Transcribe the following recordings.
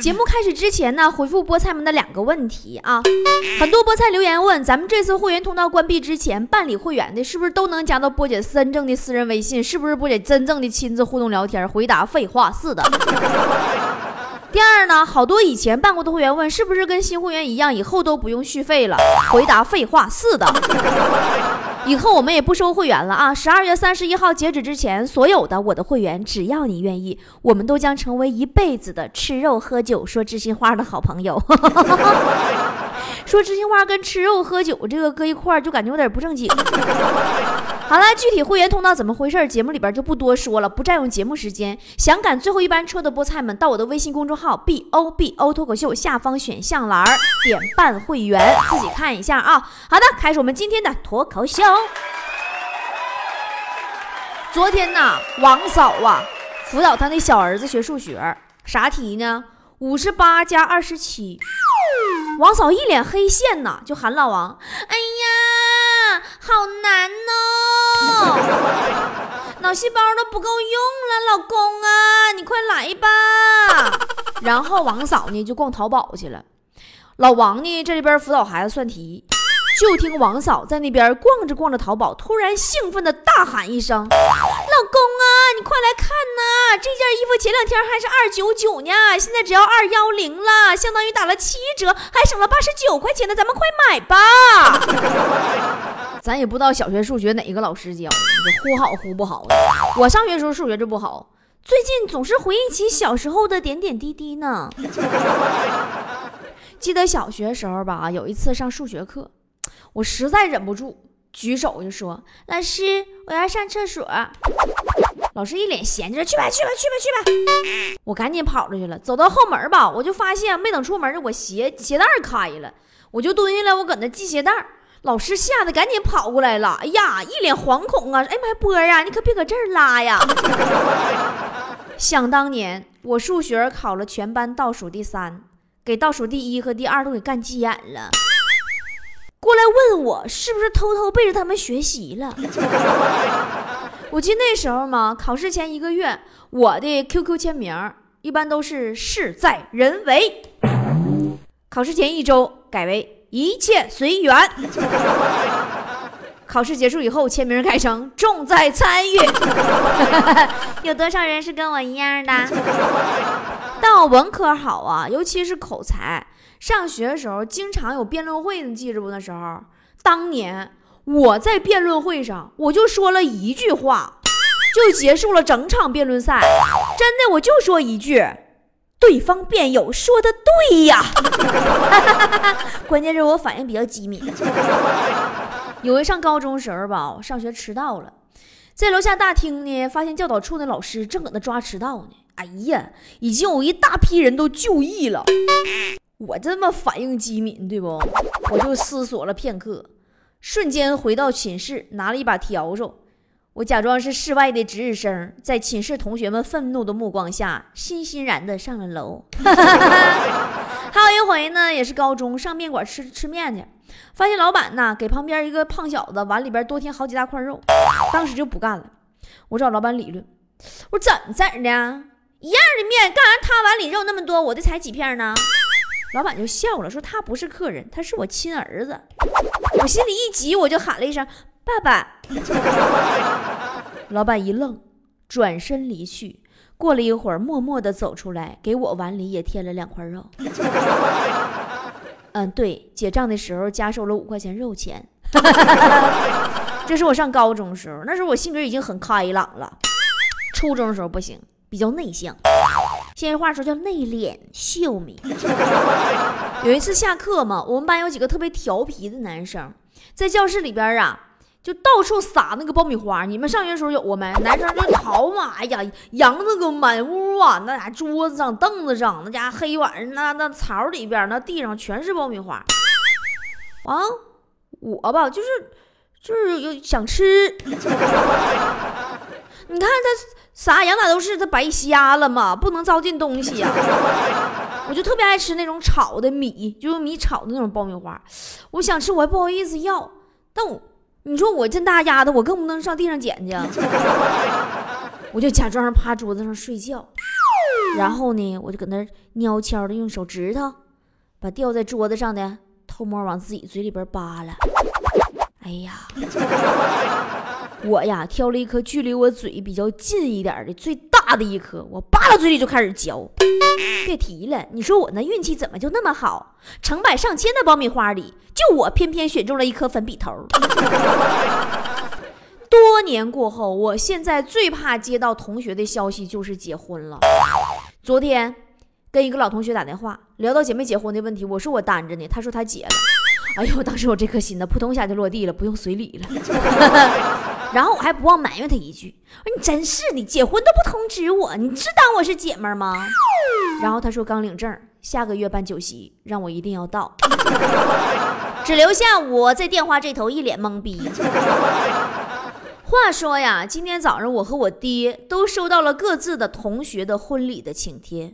节目开始之前呢，回复菠菜们的两个问题啊。很多菠菜留言问，咱们这次会员通道关闭之前办理会员的，是不是都能加到波姐真正的私人微信？是不是波姐真正的亲自互动聊天？回答：废话，是的。第二呢，好多以前办过的会员问，是不是跟新会员一样，以后都不用续费了？回答：废话，是的。以后我们也不收会员了啊！十二月三十一号截止之前，所有的我的会员，只要你愿意，我们都将成为一辈子的吃肉喝酒说知心话的好朋友。说知心话跟吃肉喝酒这个搁一块儿，就感觉有点不正经。好了，具体会员通道怎么回事？节目里边就不多说了，不占用节目时间。想赶最后一班车的菠菜们，到我的微信公众号 b o b o 脱口秀下方选项栏点办会员，自己看一下啊。好的，开始我们今天的脱口秀。昨天呐，王嫂啊辅导她那小儿子学数学，啥题呢？五十八加二十七。王嫂一脸黑线呐，就喊老王：“哎呀，好难哦，脑细胞都不够用了，老公啊，你快来吧。”然后王嫂呢就逛淘宝去了，老王呢这边辅导孩子算题。就听王嫂在那边逛着逛着淘宝，突然兴奋的大喊一声：“老公啊，你快来看呐！这件衣服前两天还是二九九呢，现在只要二幺零了，相当于打了七折，还省了八十九块钱呢，咱们快买吧！” 咱也不知道小学数学哪个老师教的，忽好忽不好的。我上学时候数学就不好，最近总是回忆起小时候的点点滴滴呢。记得小学时候吧，有一次上数学课。我实在忍不住，举手就说：“老师，我要上厕所。”老师一脸嫌弃：“去吧，去吧，去吧，去吧！”我赶紧跑出去了。走到后门吧，我就发现没等出门，我鞋鞋带开了，我就蹲下来，我搁那系鞋带。老师吓得赶紧跑过来了，哎呀，一脸惶恐啊！哎妈呀，波儿啊，你可别搁这儿拉呀！想当年，我数学考了全班倒数第三，给倒数第一和第二都给干急眼了。过来问我是不是偷偷背着他们学习了？我记得那时候嘛，考试前一个月，我的 QQ 签名一般都是事在人为。考试前一周改为一切随缘。考试结束以后，签名改成重在参与。有多少人是跟我一样的？但我文科好啊，尤其是口才。上学的时候经常有辩论会，你记着不？那时候，当年我在辩论会上，我就说了一句话，就结束了整场辩论赛。真的，我就说一句，对方辩友说的对呀。关键是我反应比较机敏。有一上高中时候吧，上学迟到了，在楼下大厅呢，发现教导处那老师正搁那抓迟到呢。哎呀，已经有一大批人都就义了。我这么反应机敏，对不？我就思索了片刻，瞬间回到寝室，拿了一把笤帚，我假装是室外的值日生，在寝室同学们愤怒的目光下，欣欣然的上了楼。还有一回呢，也是高中上面馆吃吃面去，发现老板呢给旁边一个胖小子碗里边多添好几大块肉，当时就不干了，我找老板理论，我说怎么整的？一样的面，干啥他碗里肉那么多，我的才几片呢？老板就笑了，说他不是客人，他是我亲儿子。我心里一急，我就喊了一声“爸爸”。老板一愣，转身离去。过了一会儿，默默地走出来，给我碗里也添了两块肉。嗯，对，结账的时候加收了五块钱肉钱。这是我上高中时候，那时候我性格已经很开朗了。初中的时候不行，比较内向。现在话说叫内敛秀美。有一次下课嘛，我们班有几个特别调皮的男生，在教室里边啊，就到处撒那个爆米花。你们上学时候有过没？男生就淘嘛，哎呀，扬那个满屋啊，那家桌子上、凳子上，那家黑晚上那那槽里边、那地上全是爆米花。完，我吧就是就是有想吃。你看他啥养哪都是，他白瞎了嘛，不能糟践东西呀。我就特别爱吃那种炒的米，就用米炒的那种爆米花。我想吃，我还不好意思要。但我，你说我这大丫头，我更不能上地上捡去。我就假装趴桌子上睡觉，然后呢，我就搁那悄悄的用手指头把掉在桌子上的偷摸往自己嘴里边扒拉。哎呀！我呀，挑了一颗距离我嘴比较近一点的最大的一颗，我扒拉嘴里就开始嚼。别提了，你说我那运气怎么就那么好？成百上千的爆米花里，就我偏偏选中了一颗粉笔头。多年过后，我现在最怕接到同学的消息就是结婚了。昨天跟一个老同学打电话，聊到结没结婚的问题，我说我单着呢，他说他结了。哎呦，当时我这颗心呢，扑通一下就落地了，不用随礼了。然后我还不忘埋怨他一句：“我说你真是的，结婚都不通知我，你是当我是姐妹吗？”然后他说刚领证，下个月办酒席，让我一定要到，只留下我在电话这头一脸懵逼。话说呀，今天早上我和我爹都收到了各自的同学的婚礼的请帖。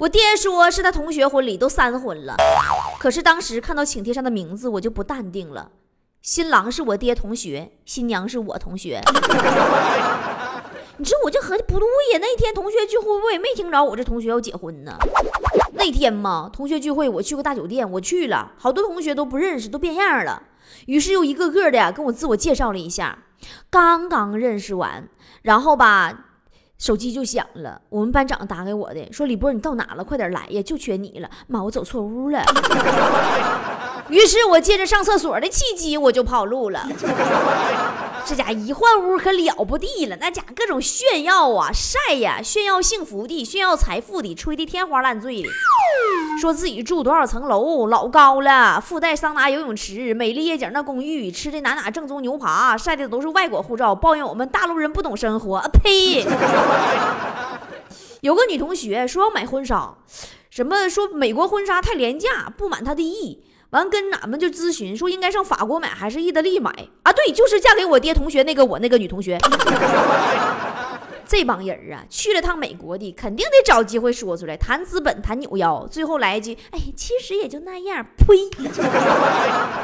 我爹说是他同学婚礼都三婚了，可是当时看到请帖上的名字，我就不淡定了。新郎是我爹同学，新娘是我同学。你说我就合计不对呀，那天同学聚会我也没听着我这同学要结婚呢。那天嘛，同学聚会我去个大酒店，我去了，好多同学都不认识，都变样了。于是又一个个的跟我自我介绍了一下。刚刚认识完，然后吧，手机就响了，我们班长打给我的，说李波你到哪了？快点来呀，就缺你了。妈，我走错屋了。于是我借着上厕所的契机，我就跑路了。这家一换屋可了不地了，那家各种炫耀啊、晒呀，炫耀幸福的、炫耀财富的，吹的天花乱坠的，说自己住多少层楼，老高了，附带桑拿、游泳池、美丽夜景那公寓，吃的哪哪正宗牛扒，晒的都是外国护照，抱怨我们大陆人不懂生活。啊呸！有个女同学说要买婚纱，什么说美国婚纱太廉价，不满她的意。完跟俺们就咨询说应该上法国买还是意大利买啊？对，就是嫁给我爹同学那个我那个女同学。这帮人啊，去了趟美国的，肯定得找机会说出来，谈资本，谈扭腰，最后来一句，哎，其实也就那样。呸！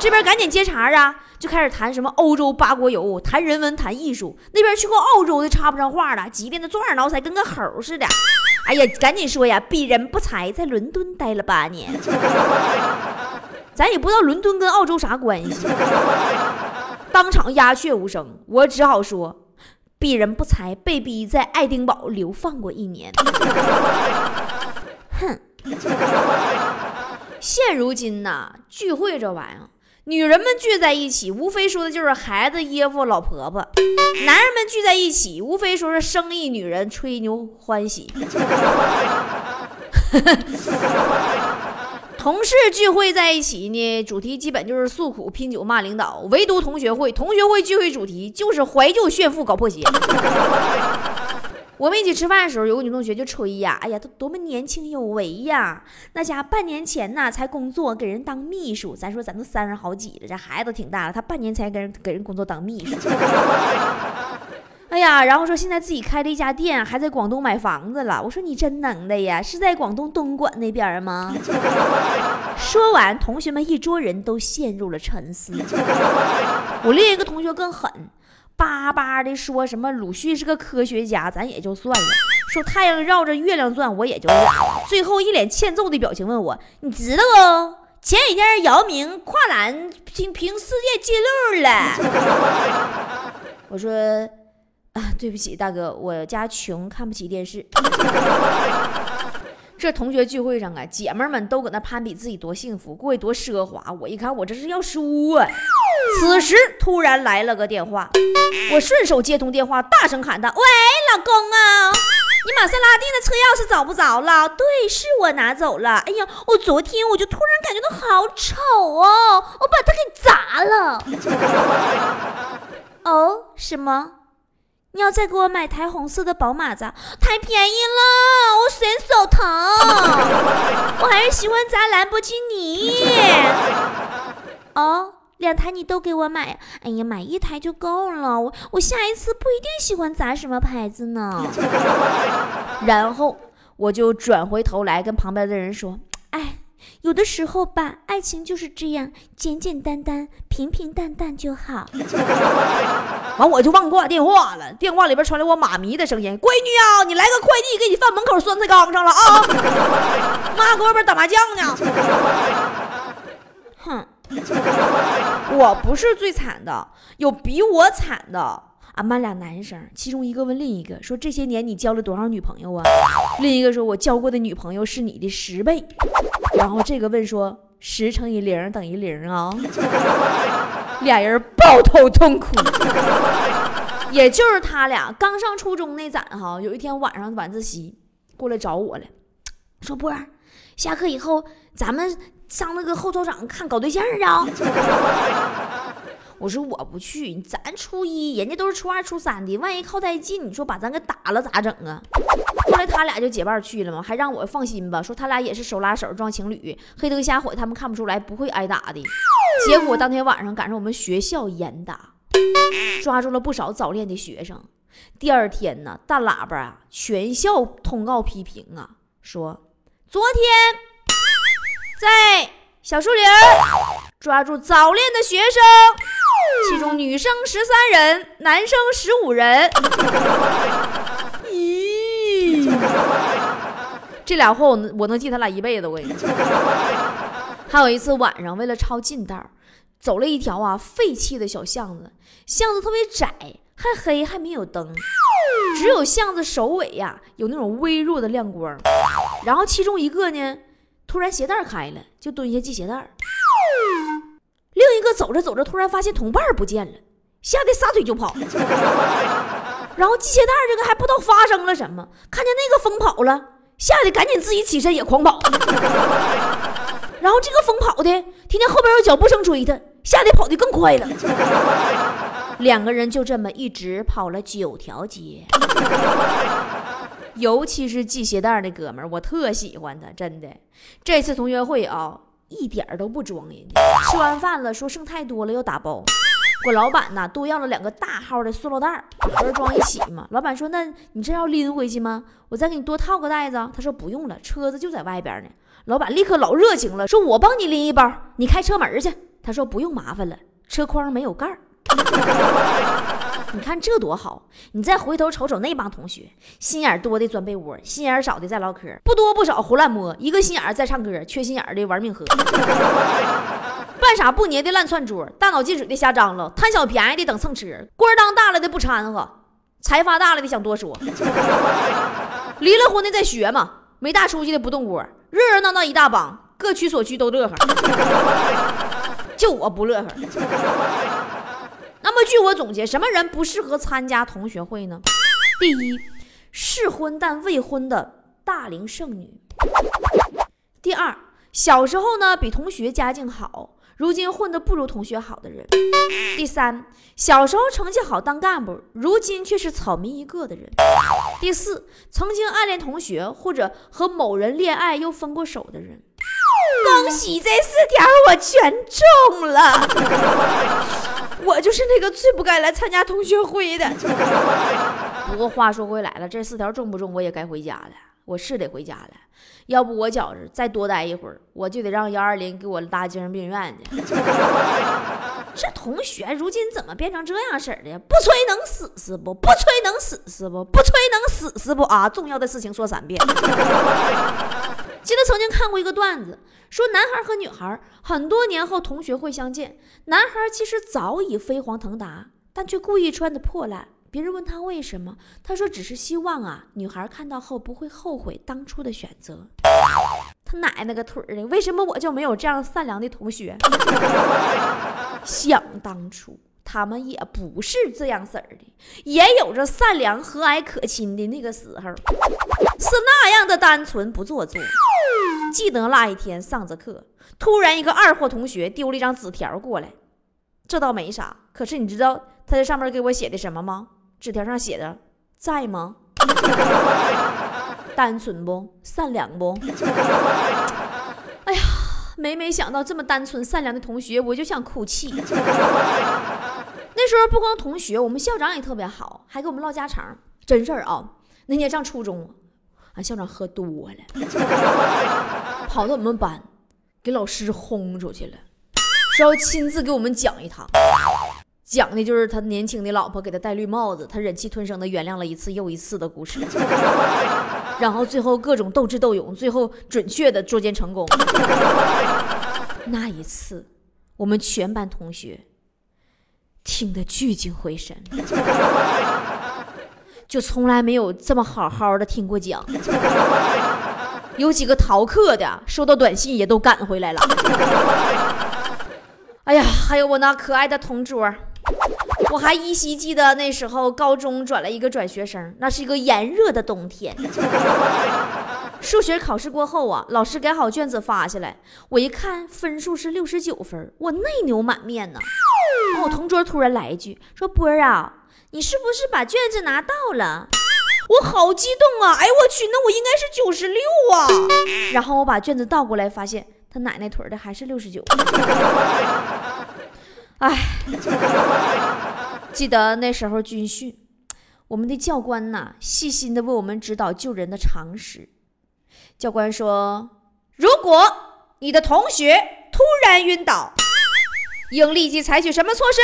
这边赶紧接茬啊，就开始谈什么欧洲八国游，谈人文，谈艺术。那边去过澳洲的插不上话了，急得那抓耳挠腮，跟个猴似的。哎呀，赶紧说呀，鄙人不才，在伦敦待了八年。咱也不知道伦敦跟澳洲啥关系，当场鸦雀无声。我只好说，鄙人不才，被逼在爱丁堡流放过一年。哼，现如今呐，聚会这玩意儿，女人们聚在一起，无非说的就是孩子、爷夫、老婆婆；男人们聚在一起，无非说是生意、女人、吹牛、欢喜。同事聚会在一起呢，主题基本就是诉苦、拼酒、骂领导。唯独同学会，同学会聚会主题就是怀旧、炫富、搞破鞋。我们一起吃饭的时候，有个女同学就吹呀：“哎呀，她多么年轻有为呀！那家半年前呢才工作，给人当秘书。咱说咱都三十好几了，这孩子都挺大了，她半年才给人给人工作当秘书。”哎呀，然后说现在自己开了一家店，还在广东买房子了。我说你真能的呀，是在广东东莞那边吗？说完，同学们一桌人都陷入了沉思。我另一个同学更狠，巴巴的说什么鲁迅是个科学家，咱也就算了；说太阳绕着月亮转，我也就了。最后一脸欠揍的表情问我：“你知道不？前几天姚明跨栏平平世界纪录了。”我说。啊，对不起，大哥，我家穷，看不起电视。这同学聚会上啊，姐妹们都搁那攀比自己多幸福，过得多奢华。我一看，我这是要输啊！此时突然来了个电话，我顺手接通电话，大声喊道：“喂，老公啊，你玛莎拉蒂的车钥匙找不着了？对，是我拿走了。哎呀，我昨天我就突然感觉到好丑哦，我把它给砸了。哦，什么？你要再给我买台红色的宝马子？太便宜了，我伸手疼。我还是喜欢砸兰博基尼。哦。两台你都给我买，哎呀，买一台就够了。我我下一次不一定喜欢砸什么牌子呢。然后我就转回头来跟旁边的人说：“哎，有的时候吧，爱情就是这样，简简单单、平平淡淡就好。”完我就忘挂电话了，电话里边传来我妈咪的声音：“闺女啊，你来个快递，给你放门口酸菜缸上了啊！妈搁外边打麻将呢。”哼。我不是最惨的，有比我惨的。俺班俩男生，其中一个问另一个说：“这些年你交了多少女朋友啊？”另一个说：“我交过的女朋友是你的十倍。”然后这个问说：“十乘以零等于零啊？” 俩人抱头痛哭。也就是他俩刚上初中那咱哈，有一天晚上晚自习过来找我了，说：“波儿，下课以后咱们。”上那个后操场看搞对象啊！我说我不去，咱初一，人家都是初二、初三的，万一靠太近，你说把咱给打了咋整啊？后来他俩就结伴去了嘛，还让我放心吧，说他俩也是手拉手装情侣，黑灯瞎火他们看不出来，不会挨打的。结果当天晚上赶上我们学校严打，抓住了不少早恋的学生。第二天呢，大喇叭啊，全校通告批评啊，说昨天。在小树林抓住早恋的学生，其中女生十三人，男生十五人。这俩货我能我能记他俩一辈子。我跟你说，还有一次晚上为了抄近道，走了一条啊废弃的小巷子，巷子特别窄，还黑，还没有灯，只有巷子首尾呀有那种微弱的亮光。然后其中一个呢。突然鞋带开了，就蹲下系鞋带另一个走着走着，突然发现同伴不见了，吓得撒腿就跑。然后系鞋带这个还不知道发生了什么，看见那个疯跑了，吓得赶紧自己起身也狂跑。然后这个疯跑的听见后边有脚步声追他，吓得跑得更快了。两个人就这么一直跑了九条街。尤其是系鞋带那哥们儿，我特喜欢他，真的。这次同学会啊，一点都不装人家。吃完饭了，说剩太多了要打包。我老板呢，多要了两个大号的塑料袋，盒装一起嘛。老板说：“那你这要拎回去吗？我再给你多套个袋子。”他说：“不用了，车子就在外边呢。”老板立刻老热情了，说：“我帮你拎一包，你开车门去。”他说：“不用麻烦了，车筐没有盖儿。”你看这多好！你再回头瞅瞅那帮同学，心眼多的钻被窝，心眼少的在唠嗑，不多不少胡乱摸，一个心眼在唱歌，缺心眼的玩命喝，半傻不捏的烂串桌，大脑进水的瞎张罗，贪小便宜的等蹭吃，官当大了的不掺和，财发大了的想多说，离了婚的在学嘛，没大出息的不动锅，热热闹闹一大帮，各取所需都乐呵，就我不乐呵。那么，据我总结，什么人不适合参加同学会呢？第一，适婚但未婚的大龄剩女；第二，小时候呢比同学家境好，如今混得不如同学好的人；第三，小时候成绩好当干部，如今却是草民一个的人；第四，曾经暗恋同学或者和某人恋爱又分过手的人。恭喜这四条我全中了。我就是那个最不该来参加同学会的。不过话说回来了，这四条中不中，我也该回家了。我是得回家了，要不我觉着再多待一会儿，我就得让幺二零给我拉精神病院去。这同学如今怎么变成这样式的？不吹能死是不？不吹能死是不？不吹能死是不？啊！重要的事情说三遍。记得曾经看过一个段子，说男孩和女孩很多年后同学会相见，男孩其实早已飞黄腾达，但却故意穿的破烂。别人问他为什么，他说只是希望啊，女孩看到后不会后悔当初的选择。他奶奶个腿儿的，为什么我就没有这样善良的同学？想当初。他们也不是这样式儿的，也有着善良和蔼可亲的那个时候，是那样的单纯不做作。记得那一天上着课，突然一个二货同学丢了一张纸条过来，这倒没啥，可是你知道他在上面给我写的什么吗？纸条上写的在吗？单纯不？善良不？哎呀！每每想到这么单纯善良的同学，我就想哭泣。那时候不光同学，我们校长也特别好，还给我们唠家常。真事儿啊！那年上初中，俺校长喝多了，跑到我们班，给老师轰出去了，说要亲自给我们讲一堂。讲的就是他年轻的老婆给他戴绿帽子，他忍气吞声的原谅了一次又一次的故事，然后最后各种斗智斗勇，最后准确的捉奸成功。那一次，我们全班同学听得聚精会神，就从来没有这么好好的听过讲。有几个逃课的，收到短信也都赶回来了。哎呀，还有我那可爱的同桌。我还依稀记得那时候高中转了一个转学生，那是一个炎热的冬天。数学考试过后啊，老师改好卷子发下来，我一看分数是六十九分，我内牛满面呢。我同桌突然来一句说：“波儿啊，你是不是把卷子拿到了？”我好激动啊！哎我去，那我应该是九十六啊。然后我把卷子倒过来，发现他奶奶腿的还是六十九。哎。记得那时候军训，我们的教官呐，细心的为我们指导救人的常识。教官说：“如果你的同学突然晕倒，应立即采取什么措施？”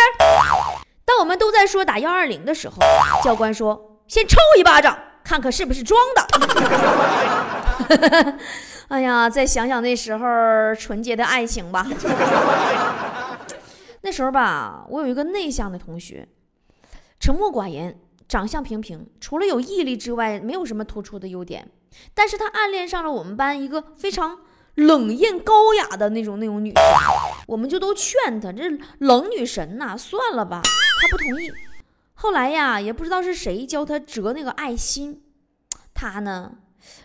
当我们都在说打幺二零的时候，教官说：“先抽一巴掌，看看是不是装的。”哎呀，再想想那时候纯洁的爱情吧。那时候吧，我有一个内向的同学。沉默寡言，长相平平，除了有毅力之外，没有什么突出的优点。但是他暗恋上了我们班一个非常冷艳高雅的那种那种女生，我们就都劝他，这冷女神呐，算了吧。他不同意。后来呀，也不知道是谁教他折那个爱心，他呢，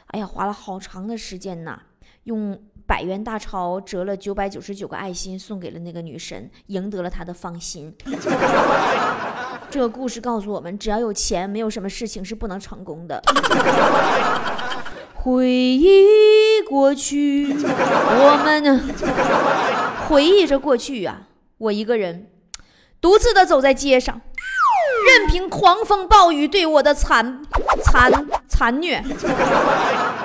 哎呀，花了好长的时间呐，用百元大钞折了九百九十九个爱心，送给了那个女神，赢得了她的芳心。这个故事告诉我们，只要有钱，没有什么事情是不能成功的。回忆过去，我们呢？回忆着过去呀，我一个人独自的走在街上，任凭狂风暴雨对我的残残残虐。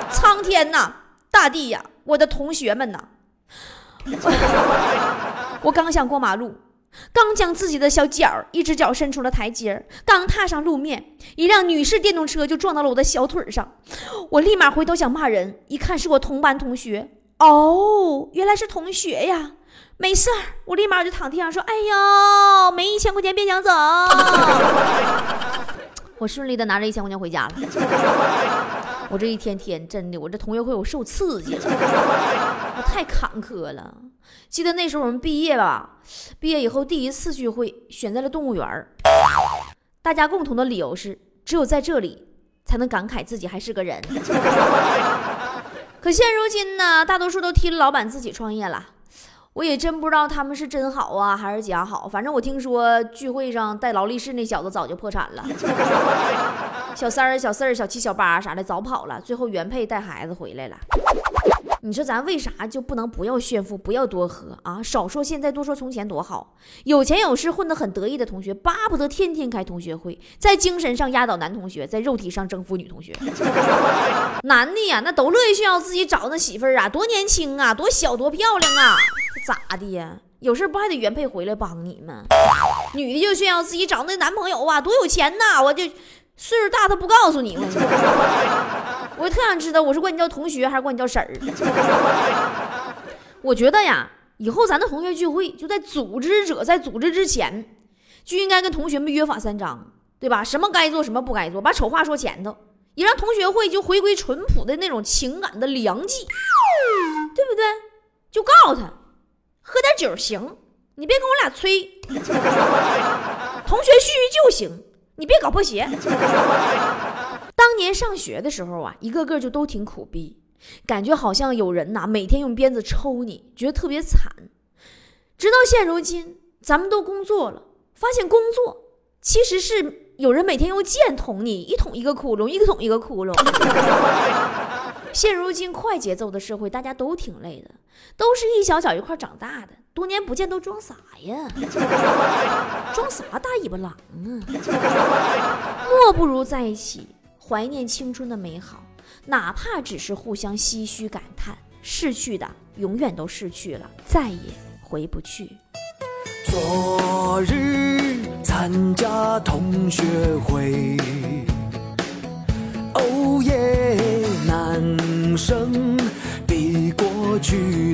苍天呐，大地呀，我的同学们呐，我刚想过马路。刚将自己的小脚一只脚伸出了台阶刚踏上路面，一辆女士电动车就撞到了我的小腿上。我立马回头想骂人，一看是我同班同学。哦，原来是同学呀！没事儿，我立马就躺地上说：“哎呦，没一千块钱别想走。” 我顺利的拿着一千块钱回家了。我这一天天真的，我这同学会我受刺激了，我太坎坷了。记得那时候我们毕业吧，毕业以后第一次聚会选在了动物园，大家共同的理由是只有在这里才能感慨自己还是个人。可现如今呢，大多数都替老板自己创业了，我也真不知道他们是真好啊还是假好。反正我听说聚会上带劳力士那小子早就破产了，小三儿、小四儿、小七、小八啥的早跑了，最后原配带孩子回来了。你说咱为啥就不能不要炫富，不要多喝啊？少说现在，多说从前多好。有钱有势、混得很得意的同学，巴不得天天开同学会，在精神上压倒男同学，在肉体上征服女同学。男的呀，那都乐意炫耀自己找那媳妇儿啊，多年轻啊，多小多漂亮啊，咋的呀？有事不还得原配回来帮你吗？女的就炫耀自己找那男朋友啊，多有钱呐，我就岁数大，他不告诉你。吗我特想知道，我是管你叫同学还是管你叫婶儿？我觉得呀，以后咱的同学聚会就在组织者在组织之前，就应该跟同学们约法三章，对吧？什么该做，什么不该做，把丑话说前头，也让同学会就回归淳朴的那种情感的良剂，对不对？就告诉他，喝点酒行，你别跟我俩吹，同学叙叙旧行，你别搞破鞋。当年上学的时候啊，一个个就都挺苦逼，感觉好像有人呐每天用鞭子抽你，觉得特别惨。直到现如今，咱们都工作了，发现工作其实是有人每天用剑捅你，一捅一个窟窿，一个捅一个窟窿。现如今快节奏的社会，大家都挺累的，都是一小小一块长大的，多年不见都装啥呀？装啥大尾巴狼啊？莫不如在一起，怀念青春的美好，哪怕只是互相唏嘘感叹，逝去的永远都逝去了，再也回不去。昨日参加同学会。哦耶，男生比过去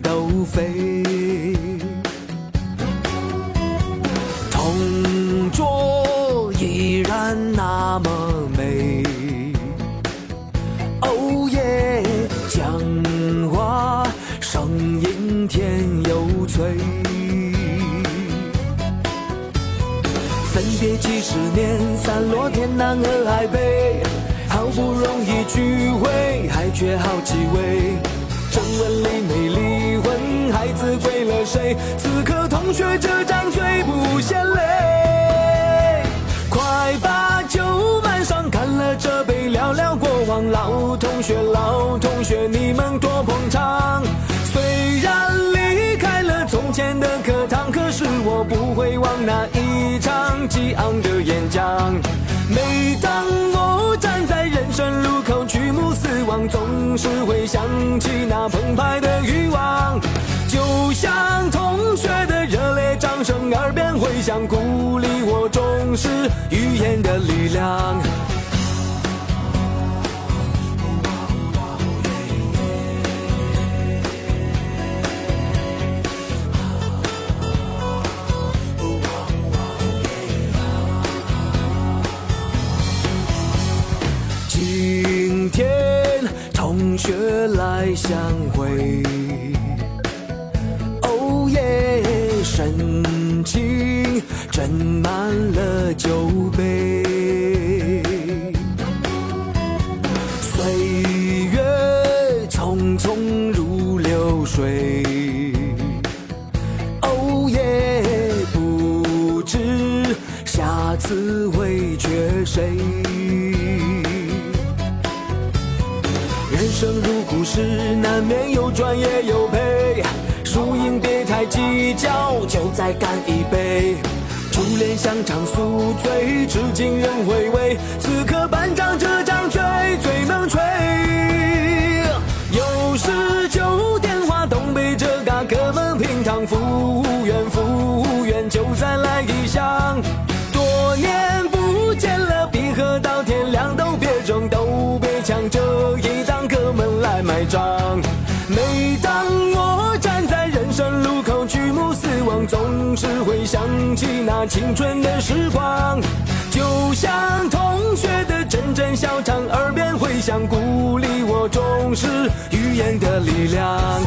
几位。正文里没离婚，孩子归了谁？此刻同学这张嘴不嫌累。快把酒满上，干了这杯，聊聊过往。老同学，老同学，你们多捧场。虽然离开了从前的课堂，可是我不会忘那一场激昂的演讲。每当我站在人生路口，死亡，总是会想起那澎湃的欲望，就像同学的热烈掌声，耳边回响，鼓励我重视语言的力量。来相会，哦耶，深情斟满了酒杯。事，难免有赚也有赔，输赢别太计较，就再干一杯。初恋香肠酥脆，至今仍回味。此刻班长这张嘴最能吹。又是酒电话东北这嘎哥们平躺，服务起那青春的时光，就像同学的阵阵笑唱，耳边回响，鼓励我重视语言的力量。